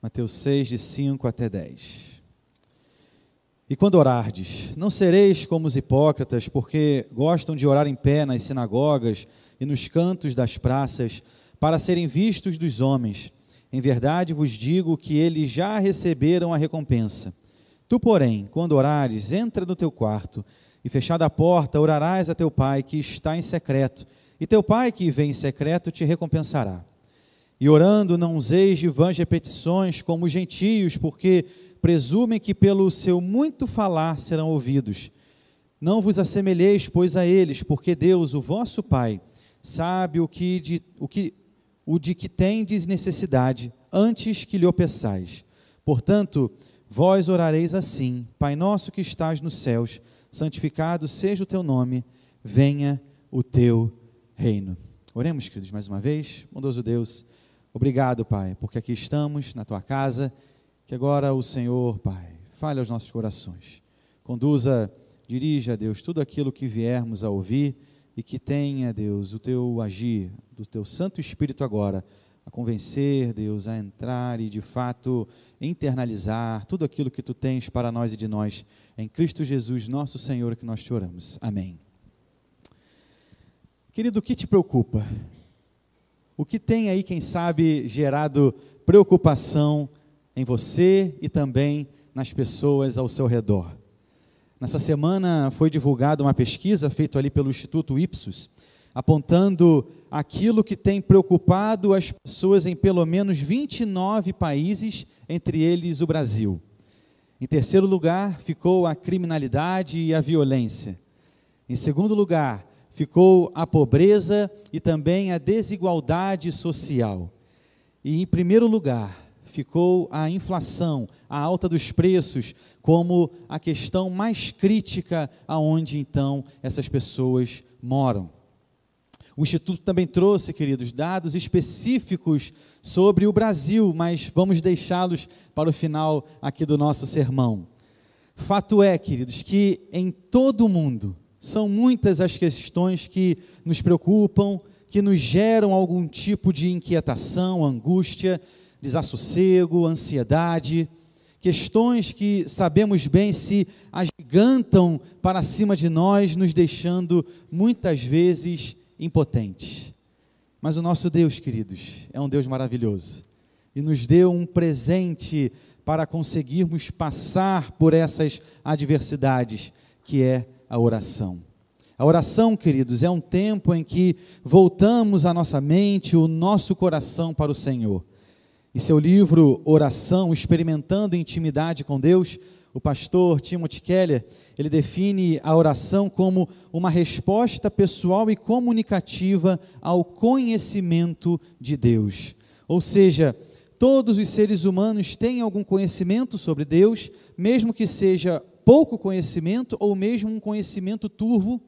Mateus 6, de 5 até 10. E quando orardes, não sereis como os hipócritas, porque gostam de orar em pé nas sinagogas e nos cantos das praças, para serem vistos dos homens. Em verdade vos digo que eles já receberam a recompensa. Tu, porém, quando orares, entra no teu quarto, e fechada a porta, orarás a teu pai que está em secreto, e teu pai que vem em secreto te recompensará. E orando, não useis de vãs repetições como os gentios, porque presumem que pelo seu muito falar serão ouvidos. Não vos assemelheis, pois, a eles, porque Deus, o vosso Pai, sabe o que de, o que, o de que tendes necessidade, antes que lhe o peçais. Portanto, vós orareis assim: Pai nosso que estás nos céus, santificado seja o teu nome, venha o teu reino. Oremos, queridos, mais uma vez. Bondoso Deus, Obrigado, Pai, porque aqui estamos na tua casa. Que agora o Senhor, Pai, fale aos nossos corações. Conduza, dirija, Deus, tudo aquilo que viermos a ouvir e que tenha, Deus, o teu agir, do teu Santo Espírito agora, a convencer, Deus, a entrar e de fato internalizar tudo aquilo que tu tens para nós e de nós. Em Cristo Jesus, nosso Senhor, que nós te oramos. Amém. Querido, o que te preocupa? O que tem aí, quem sabe, gerado preocupação em você e também nas pessoas ao seu redor? Nessa semana foi divulgada uma pesquisa feita ali pelo Instituto Ipsos, apontando aquilo que tem preocupado as pessoas em pelo menos 29 países, entre eles o Brasil. Em terceiro lugar, ficou a criminalidade e a violência. Em segundo lugar, ficou a pobreza e também a desigualdade social. E, em primeiro lugar, ficou a inflação, a alta dos preços, como a questão mais crítica aonde então essas pessoas moram. O Instituto também trouxe, queridos, dados específicos sobre o Brasil, mas vamos deixá-los para o final aqui do nosso sermão. Fato é, queridos, que em todo o mundo, são muitas as questões que nos preocupam, que nos geram algum tipo de inquietação, angústia, desassossego, ansiedade, questões que sabemos bem se agigantam para cima de nós, nos deixando muitas vezes impotentes. Mas o nosso Deus, queridos, é um Deus maravilhoso e nos deu um presente para conseguirmos passar por essas adversidades, que é a oração. A oração, queridos, é um tempo em que voltamos a nossa mente, o nosso coração para o Senhor. Em seu livro Oração, Experimentando Intimidade com Deus, o pastor Timothy Keller, ele define a oração como uma resposta pessoal e comunicativa ao conhecimento de Deus. Ou seja, todos os seres humanos têm algum conhecimento sobre Deus, mesmo que seja pouco conhecimento ou mesmo um conhecimento turvo,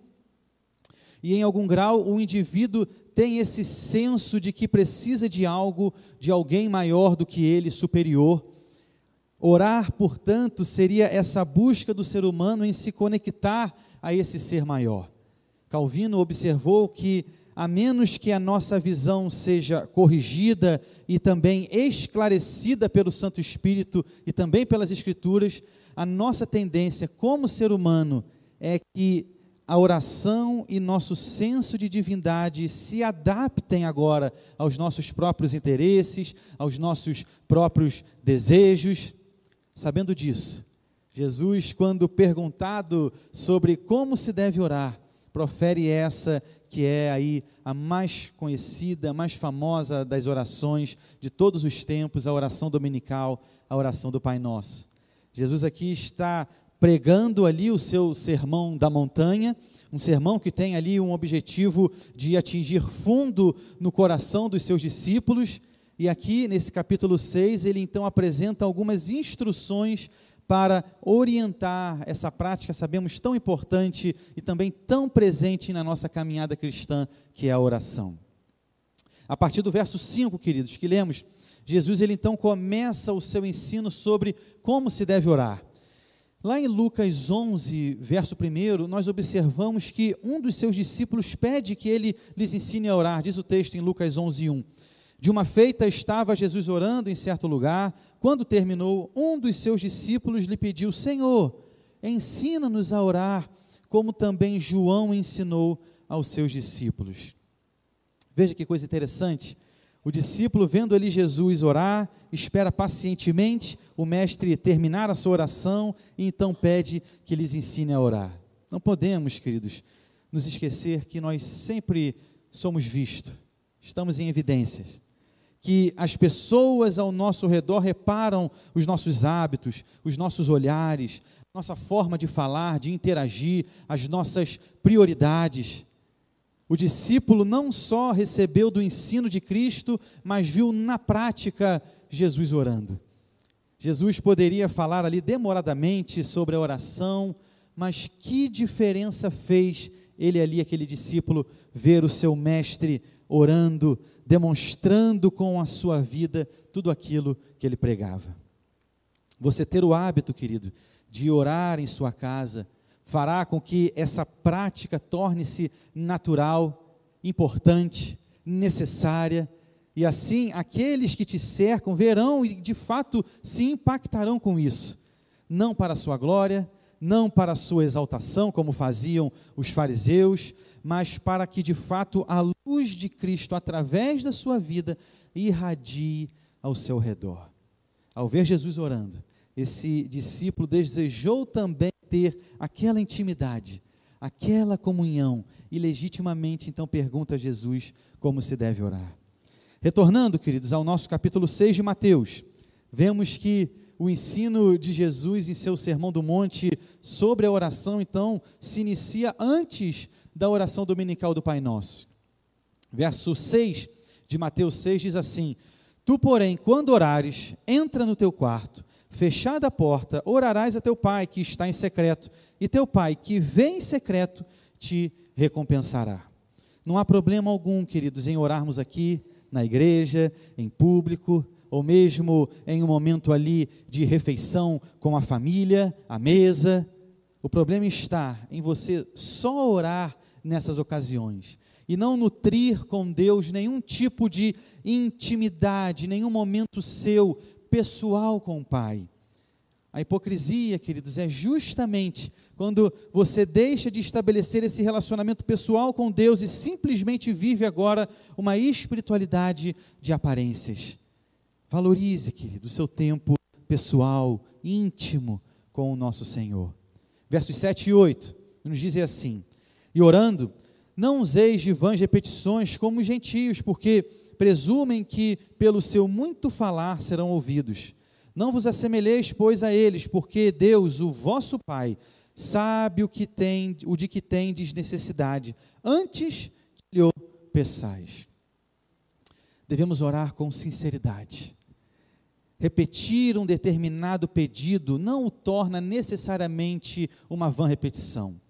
e em algum grau o indivíduo tem esse senso de que precisa de algo, de alguém maior do que ele, superior. Orar, portanto, seria essa busca do ser humano em se conectar a esse ser maior. Calvino observou que, a menos que a nossa visão seja corrigida e também esclarecida pelo Santo Espírito e também pelas Escrituras, a nossa tendência como ser humano é que a oração e nosso senso de divindade se adaptem agora aos nossos próprios interesses, aos nossos próprios desejos. Sabendo disso, Jesus, quando perguntado sobre como se deve orar, profere essa que é aí a mais conhecida, mais famosa das orações de todos os tempos, a oração dominical, a oração do Pai Nosso. Jesus aqui está pregando ali o seu sermão da montanha, um sermão que tem ali um objetivo de atingir fundo no coração dos seus discípulos. E aqui, nesse capítulo 6, ele então apresenta algumas instruções para orientar essa prática, sabemos, tão importante e também tão presente na nossa caminhada cristã, que é a oração. A partir do verso 5, queridos, que lemos, Jesus ele então começa o seu ensino sobre como se deve orar. Lá em Lucas 11, verso 1, nós observamos que um dos seus discípulos pede que ele lhes ensine a orar, diz o texto em Lucas 11, 1. De uma feita estava Jesus orando em certo lugar, quando terminou, um dos seus discípulos lhe pediu: Senhor, ensina-nos a orar, como também João ensinou aos seus discípulos. Veja que coisa interessante. O discípulo, vendo ali Jesus orar, espera pacientemente o mestre terminar a sua oração e então pede que lhes ensine a orar. Não podemos, queridos, nos esquecer que nós sempre somos vistos, estamos em evidências, que as pessoas ao nosso redor reparam os nossos hábitos, os nossos olhares, nossa forma de falar, de interagir, as nossas prioridades. O discípulo não só recebeu do ensino de Cristo, mas viu na prática Jesus orando. Jesus poderia falar ali demoradamente sobre a oração, mas que diferença fez ele ali, aquele discípulo, ver o seu mestre orando, demonstrando com a sua vida tudo aquilo que ele pregava. Você ter o hábito, querido, de orar em sua casa, fará com que essa prática torne-se natural, importante, necessária, e assim aqueles que te cercam verão e de fato se impactarão com isso, não para a sua glória, não para sua exaltação, como faziam os fariseus, mas para que de fato a luz de Cristo, através da sua vida, irradie ao seu redor. Ao ver Jesus orando, esse discípulo desejou também ter aquela intimidade, aquela comunhão, e legitimamente então pergunta a Jesus como se deve orar. Retornando, queridos, ao nosso capítulo 6 de Mateus, vemos que o ensino de Jesus em seu Sermão do Monte sobre a oração, então, se inicia antes da oração dominical do Pai Nosso. Verso 6 de Mateus 6 diz assim: Tu, porém, quando orares, entra no teu quarto Fechada a porta, orarás a teu pai que está em secreto, e teu pai que vem em secreto te recompensará. Não há problema algum, queridos, em orarmos aqui na igreja, em público, ou mesmo em um momento ali de refeição com a família, à mesa. O problema está em você só orar nessas ocasiões e não nutrir com Deus nenhum tipo de intimidade, nenhum momento seu pessoal com o Pai. A hipocrisia, queridos, é justamente quando você deixa de estabelecer esse relacionamento pessoal com Deus e simplesmente vive agora uma espiritualidade de aparências. Valorize, querido, o seu tempo pessoal, íntimo com o nosso Senhor. Versos 7 e 8 nos dizem assim: E orando, não useis de vãs repetições como os gentios, porque presumem que pelo seu muito falar serão ouvidos. Não vos assemelheis, pois, a eles, porque Deus, o vosso Pai, sabe o que tem, o de que tendes necessidade, antes que lhe peçais. Devemos orar com sinceridade. Repetir um determinado pedido não o torna necessariamente uma vã repetição.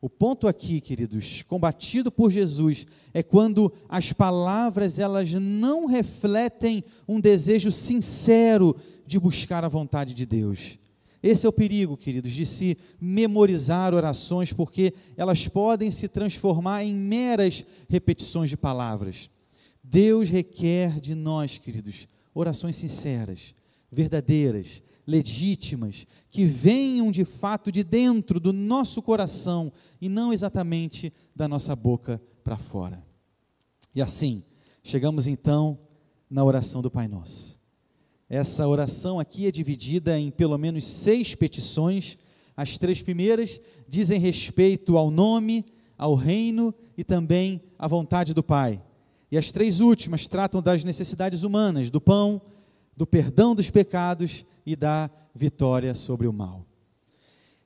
O ponto aqui, queridos, combatido por Jesus, é quando as palavras elas não refletem um desejo sincero de buscar a vontade de Deus. Esse é o perigo, queridos, de se memorizar orações, porque elas podem se transformar em meras repetições de palavras. Deus requer de nós, queridos, orações sinceras, verdadeiras, legítimas, que venham de fato de dentro do nosso coração e não exatamente da nossa boca para fora. E assim, chegamos então na oração do Pai Nosso. Essa oração aqui é dividida em pelo menos seis petições. As três primeiras dizem respeito ao nome, ao reino e também à vontade do Pai. E as três últimas tratam das necessidades humanas, do pão, do perdão dos pecados e da vitória sobre o mal.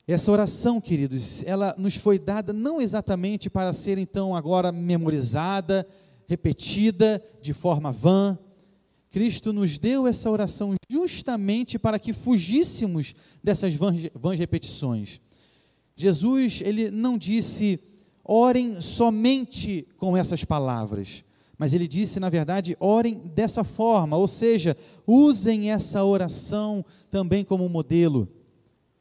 Essa oração, queridos, ela nos foi dada não exatamente para ser então agora memorizada, repetida de forma vã. Cristo nos deu essa oração justamente para que fugíssemos dessas vãs, repetições. Jesus, ele não disse, orem somente com essas palavras mas ele disse, na verdade, orem dessa forma, ou seja, usem essa oração também como modelo.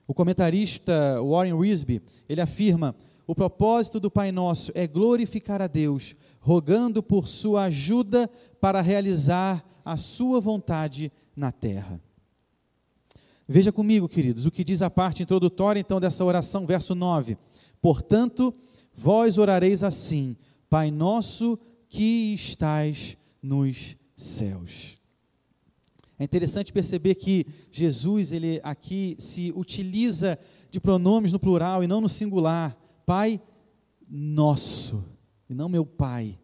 O comentarista Warren Wisby, ele afirma: o propósito do Pai Nosso é glorificar a Deus, rogando por sua ajuda para realizar a sua vontade na terra. Veja comigo, queridos, o que diz a parte introdutória então dessa oração, verso 9. Portanto, vós orareis assim: Pai nosso que estais nos céus. É interessante perceber que Jesus, ele aqui se utiliza de pronomes no plural e não no singular. Pai nosso, e não meu pai.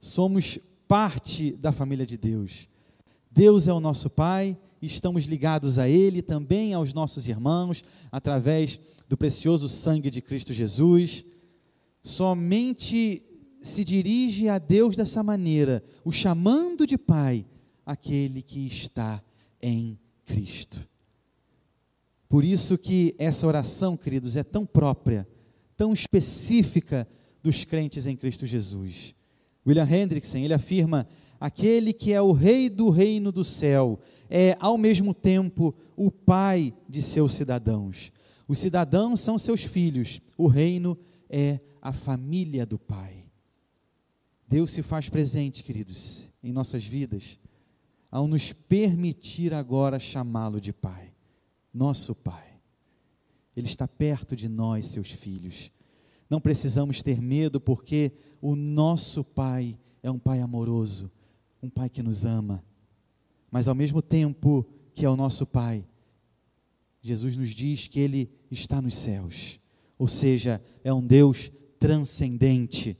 Somos parte da família de Deus. Deus é o nosso pai, estamos ligados a Ele, também aos nossos irmãos, através do precioso sangue de Cristo Jesus. Somente se dirige a Deus dessa maneira, o chamando de Pai, aquele que está em Cristo. Por isso que essa oração, queridos, é tão própria, tão específica dos crentes em Cristo Jesus. William Hendrickson, ele afirma: aquele que é o rei do reino do céu é ao mesmo tempo o pai de seus cidadãos. Os cidadãos são seus filhos, o reino é a família do pai. Deus se faz presente, queridos, em nossas vidas, ao nos permitir agora chamá-lo de pai, nosso pai. Ele está perto de nós, seus filhos. Não precisamos ter medo, porque o nosso pai é um pai amoroso, um pai que nos ama mas ao mesmo tempo que é o nosso Pai, Jesus nos diz que Ele está nos céus, ou seja, é um Deus transcendente.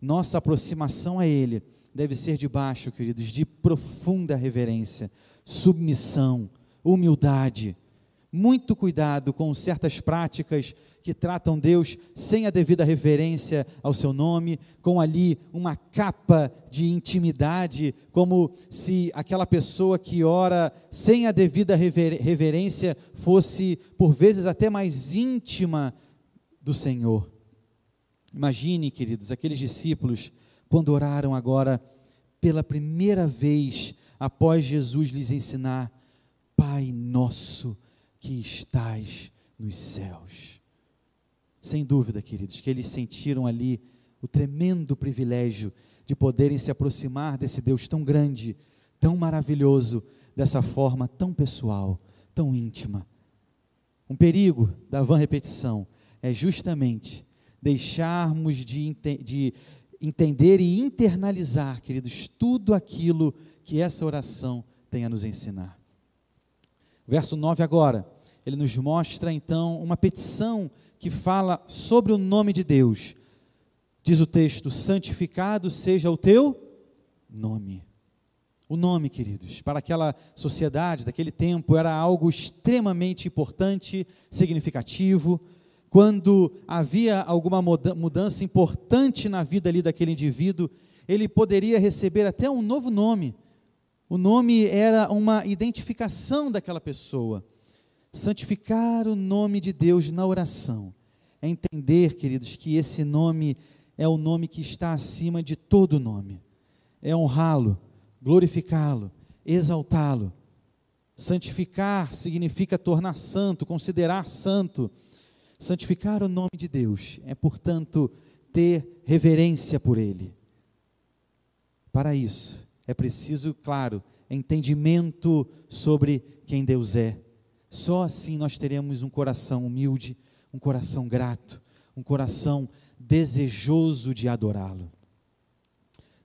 Nossa aproximação a Ele deve ser debaixo, queridos, de profunda reverência, submissão, humildade muito cuidado com certas práticas que tratam Deus sem a devida reverência ao seu nome, com ali uma capa de intimidade, como se aquela pessoa que ora sem a devida rever reverência fosse, por vezes, até mais íntima do Senhor. Imagine, queridos, aqueles discípulos, quando oraram agora pela primeira vez, após Jesus lhes ensinar: Pai nosso que estás nos céus. Sem dúvida, queridos, que eles sentiram ali o tremendo privilégio de poderem se aproximar desse Deus tão grande, tão maravilhoso, dessa forma tão pessoal, tão íntima. Um perigo da van repetição é justamente deixarmos de, de entender e internalizar, queridos, tudo aquilo que essa oração tem a nos ensinar. Verso 9 agora, ele nos mostra então uma petição que fala sobre o nome de Deus. Diz o texto: santificado seja o teu nome. O nome, queridos, para aquela sociedade daquele tempo era algo extremamente importante, significativo. Quando havia alguma mudança importante na vida ali daquele indivíduo, ele poderia receber até um novo nome. O nome era uma identificação daquela pessoa. Santificar o nome de Deus na oração é entender, queridos, que esse nome é o nome que está acima de todo nome. É honrá-lo, glorificá-lo, exaltá-lo. Santificar significa tornar santo, considerar santo. Santificar o nome de Deus é, portanto, ter reverência por ele. Para isso, é preciso, claro, entendimento sobre quem Deus é. Só assim nós teremos um coração humilde, um coração grato, um coração desejoso de adorá-lo.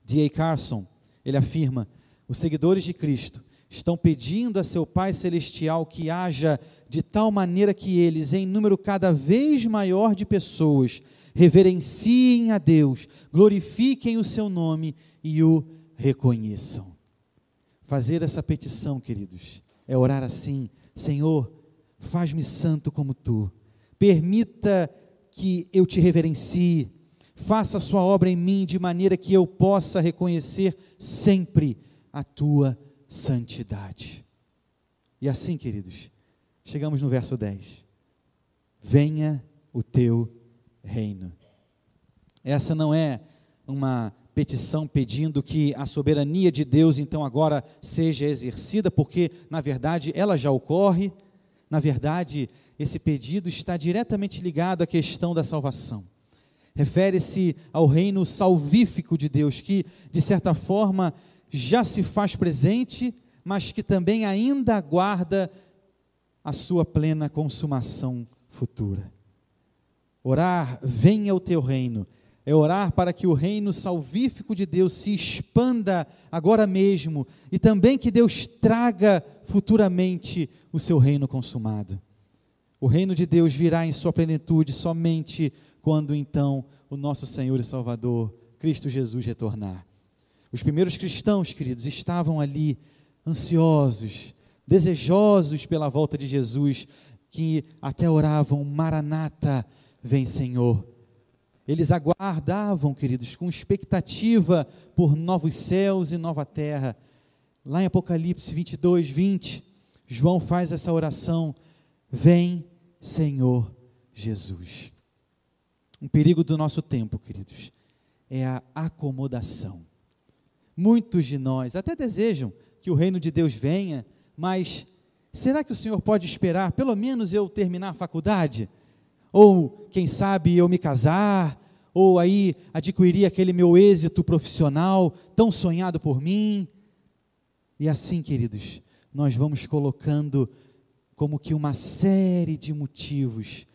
D.A. Carson, ele afirma: os seguidores de Cristo estão pedindo a seu Pai Celestial que haja de tal maneira que eles, em número cada vez maior de pessoas, reverenciem a Deus, glorifiquem o seu nome e o reconheçam. Fazer essa petição, queridos, é orar assim: Senhor, faz-me santo como tu, permita que eu te reverencie, faça a sua obra em mim de maneira que eu possa reconhecer sempre a tua santidade. E assim, queridos, chegamos no verso 10. Venha o teu reino. Essa não é uma petição pedindo que a soberania de Deus então agora seja exercida, porque na verdade ela já ocorre. Na verdade, esse pedido está diretamente ligado à questão da salvação. refere-se ao reino salvífico de Deus, que, de certa forma, já se faz presente, mas que também ainda aguarda a sua plena consumação futura. Orar, venha o teu reino, é orar para que o reino salvífico de Deus se expanda agora mesmo e também que Deus traga futuramente o seu reino consumado. O reino de Deus virá em sua plenitude somente quando então o nosso Senhor e Salvador, Cristo Jesus, retornar. Os primeiros cristãos, queridos, estavam ali ansiosos, desejosos pela volta de Jesus, que até oravam: Maranata, vem Senhor. Eles aguardavam, queridos, com expectativa por novos céus e nova terra. Lá em Apocalipse 22, 20, João faz essa oração: Vem, Senhor Jesus. Um perigo do nosso tempo, queridos, é a acomodação. Muitos de nós até desejam que o reino de Deus venha, mas será que o Senhor pode esperar pelo menos eu terminar a faculdade? Ou, quem sabe, eu me casar? Ou aí adquirir aquele meu êxito profissional tão sonhado por mim? E assim, queridos, nós vamos colocando como que uma série de motivos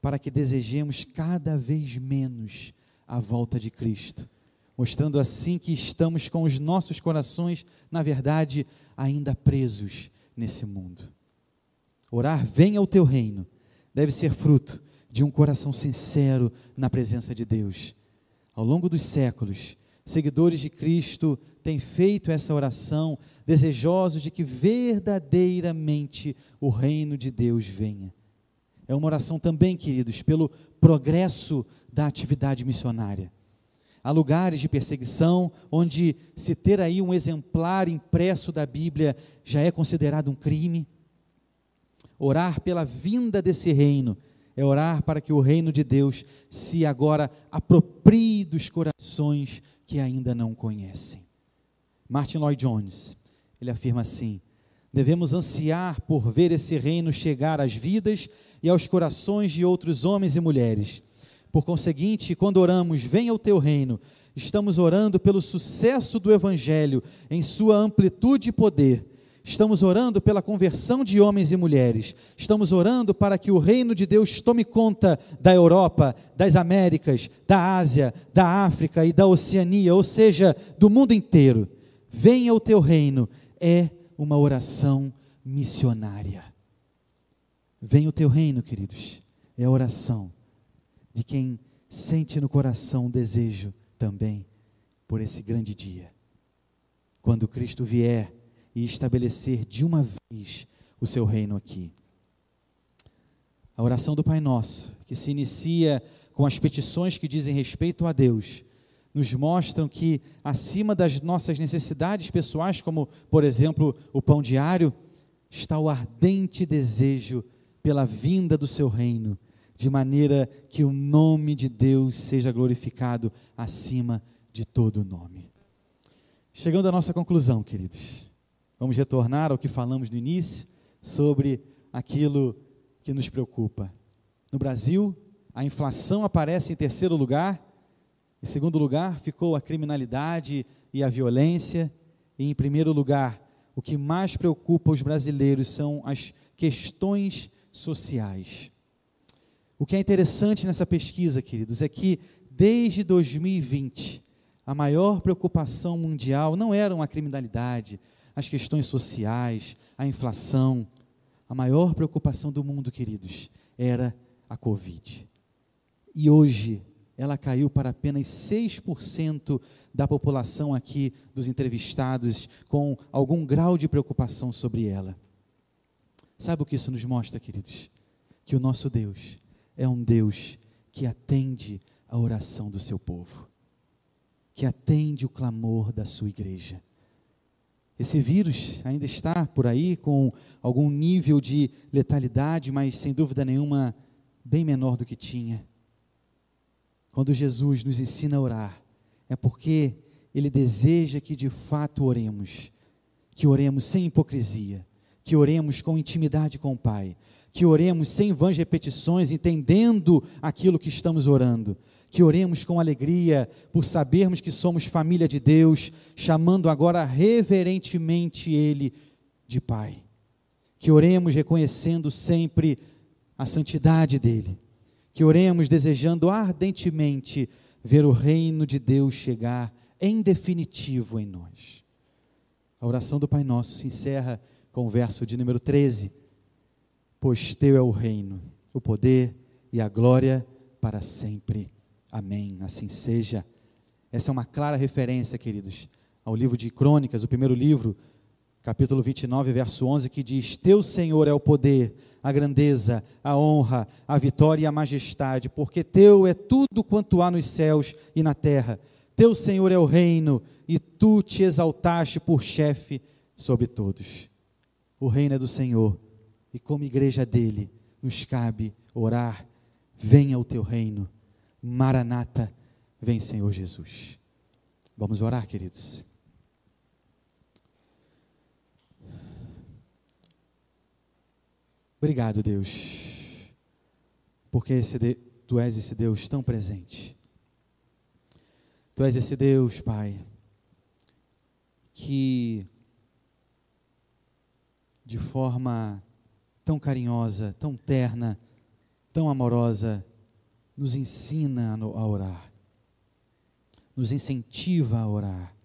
para que desejemos cada vez menos a volta de Cristo, mostrando assim que estamos com os nossos corações, na verdade, ainda presos nesse mundo. Orar, venha o teu reino, deve ser fruto de um coração sincero na presença de Deus. Ao longo dos séculos, seguidores de Cristo têm feito essa oração, desejosos de que verdadeiramente o reino de Deus venha. É uma oração também, queridos, pelo progresso da atividade missionária. Há lugares de perseguição onde se ter aí um exemplar impresso da Bíblia já é considerado um crime. Orar pela vinda desse reino é orar para que o reino de Deus se agora aproprie dos corações que ainda não conhecem. Martin Lloyd Jones, ele afirma assim: devemos ansiar por ver esse reino chegar às vidas e aos corações de outros homens e mulheres. Por conseguinte, quando oramos, venha o teu reino, estamos orando pelo sucesso do Evangelho em sua amplitude e poder Estamos orando pela conversão de homens e mulheres. Estamos orando para que o reino de Deus tome conta da Europa, das Américas, da Ásia, da África e da Oceania, ou seja, do mundo inteiro. Venha o teu reino. É uma oração missionária. Venha o teu reino, queridos. É oração de quem sente no coração o desejo também por esse grande dia. Quando Cristo vier, e estabelecer de uma vez o seu reino aqui. A oração do Pai Nosso, que se inicia com as petições que dizem respeito a Deus, nos mostram que acima das nossas necessidades pessoais, como por exemplo o pão diário, está o ardente desejo pela vinda do seu reino, de maneira que o nome de Deus seja glorificado acima de todo nome. Chegando à nossa conclusão, queridos. Vamos retornar ao que falamos no início sobre aquilo que nos preocupa. No Brasil, a inflação aparece em terceiro lugar, em segundo lugar ficou a criminalidade e a violência, e em primeiro lugar, o que mais preocupa os brasileiros são as questões sociais. O que é interessante nessa pesquisa, queridos, é que desde 2020, a maior preocupação mundial não era a criminalidade, as questões sociais, a inflação. A maior preocupação do mundo, queridos, era a Covid. E hoje ela caiu para apenas 6% da população aqui dos entrevistados com algum grau de preocupação sobre ela. Sabe o que isso nos mostra, queridos? Que o nosso Deus é um Deus que atende a oração do seu povo, que atende o clamor da sua igreja. Esse vírus ainda está por aí com algum nível de letalidade, mas sem dúvida nenhuma bem menor do que tinha. Quando Jesus nos ensina a orar, é porque Ele deseja que de fato oremos, que oremos sem hipocrisia, que oremos com intimidade com o Pai, que oremos sem vãs repetições, entendendo aquilo que estamos orando, que oremos com alegria por sabermos que somos família de Deus, chamando agora reverentemente Ele de Pai. Que oremos reconhecendo sempre a santidade dEle, que oremos desejando ardentemente ver o reino de Deus chegar em definitivo em nós. A oração do Pai Nosso se encerra com o verso de número 13: Pois teu é o reino, o poder e a glória para sempre. Amém. Assim seja. Essa é uma clara referência, queridos, ao livro de Crônicas, o primeiro livro, capítulo 29, verso 11, que diz: Teu Senhor é o poder, a grandeza, a honra, a vitória e a majestade, porque teu é tudo quanto há nos céus e na terra. Teu Senhor é o reino, e tu te exaltaste por chefe sobre todos. O reino é do Senhor, e como igreja dele, nos cabe orar: venha o teu reino. Maranata, vem Senhor Jesus. Vamos orar, queridos. Obrigado, Deus, porque de, tu és esse Deus tão presente. Tu és esse Deus, Pai, que de forma tão carinhosa, tão terna, tão amorosa, nos ensina a orar, nos incentiva a orar,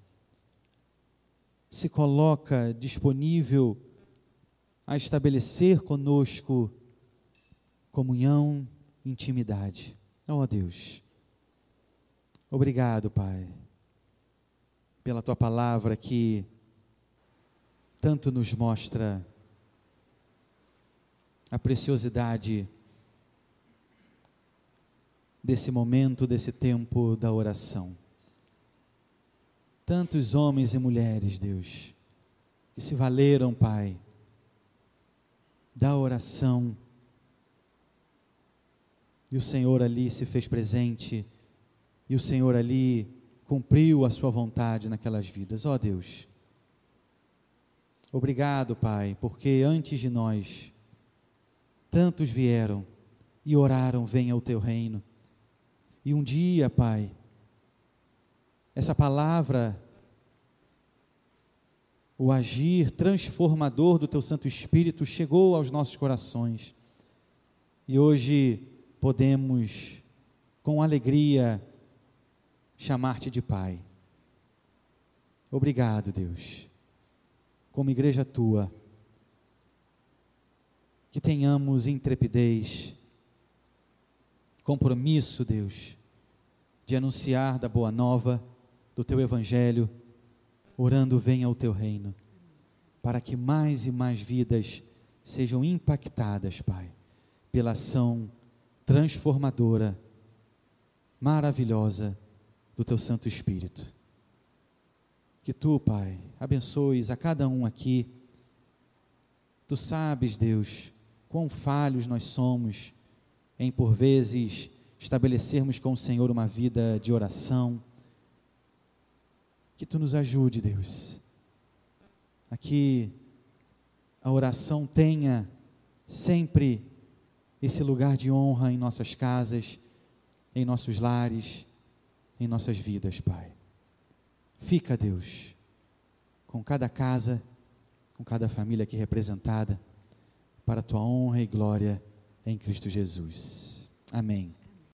se coloca disponível a estabelecer conosco comunhão, intimidade. Oh Deus, obrigado, Pai, pela tua palavra que tanto nos mostra a preciosidade desse momento, desse tempo da oração. Tantos homens e mulheres, Deus, que se valeram, Pai, da oração. E o Senhor ali se fez presente, e o Senhor ali cumpriu a sua vontade naquelas vidas. Ó oh, Deus, obrigado, Pai, porque antes de nós, tantos vieram e oraram: venha o teu reino. E um dia, Pai, essa palavra, o agir transformador do Teu Santo Espírito chegou aos nossos corações. E hoje podemos, com alegria, chamar-te de Pai. Obrigado, Deus. Como igreja tua, que tenhamos intrepidez, compromisso, Deus, de anunciar da boa nova, do teu evangelho, orando venha o teu reino, para que mais e mais vidas sejam impactadas, Pai, pela ação transformadora, maravilhosa do teu Santo Espírito. Que tu, Pai, abençoes a cada um aqui. Tu sabes, Deus, quão falhos nós somos em por vezes estabelecermos com o Senhor uma vida de oração. Que tu nos ajude, Deus. Aqui a oração tenha sempre esse lugar de honra em nossas casas, em nossos lares, em nossas vidas, Pai. Fica, Deus, com cada casa, com cada família aqui representada, para a tua honra e glória em Cristo Jesus. Amém.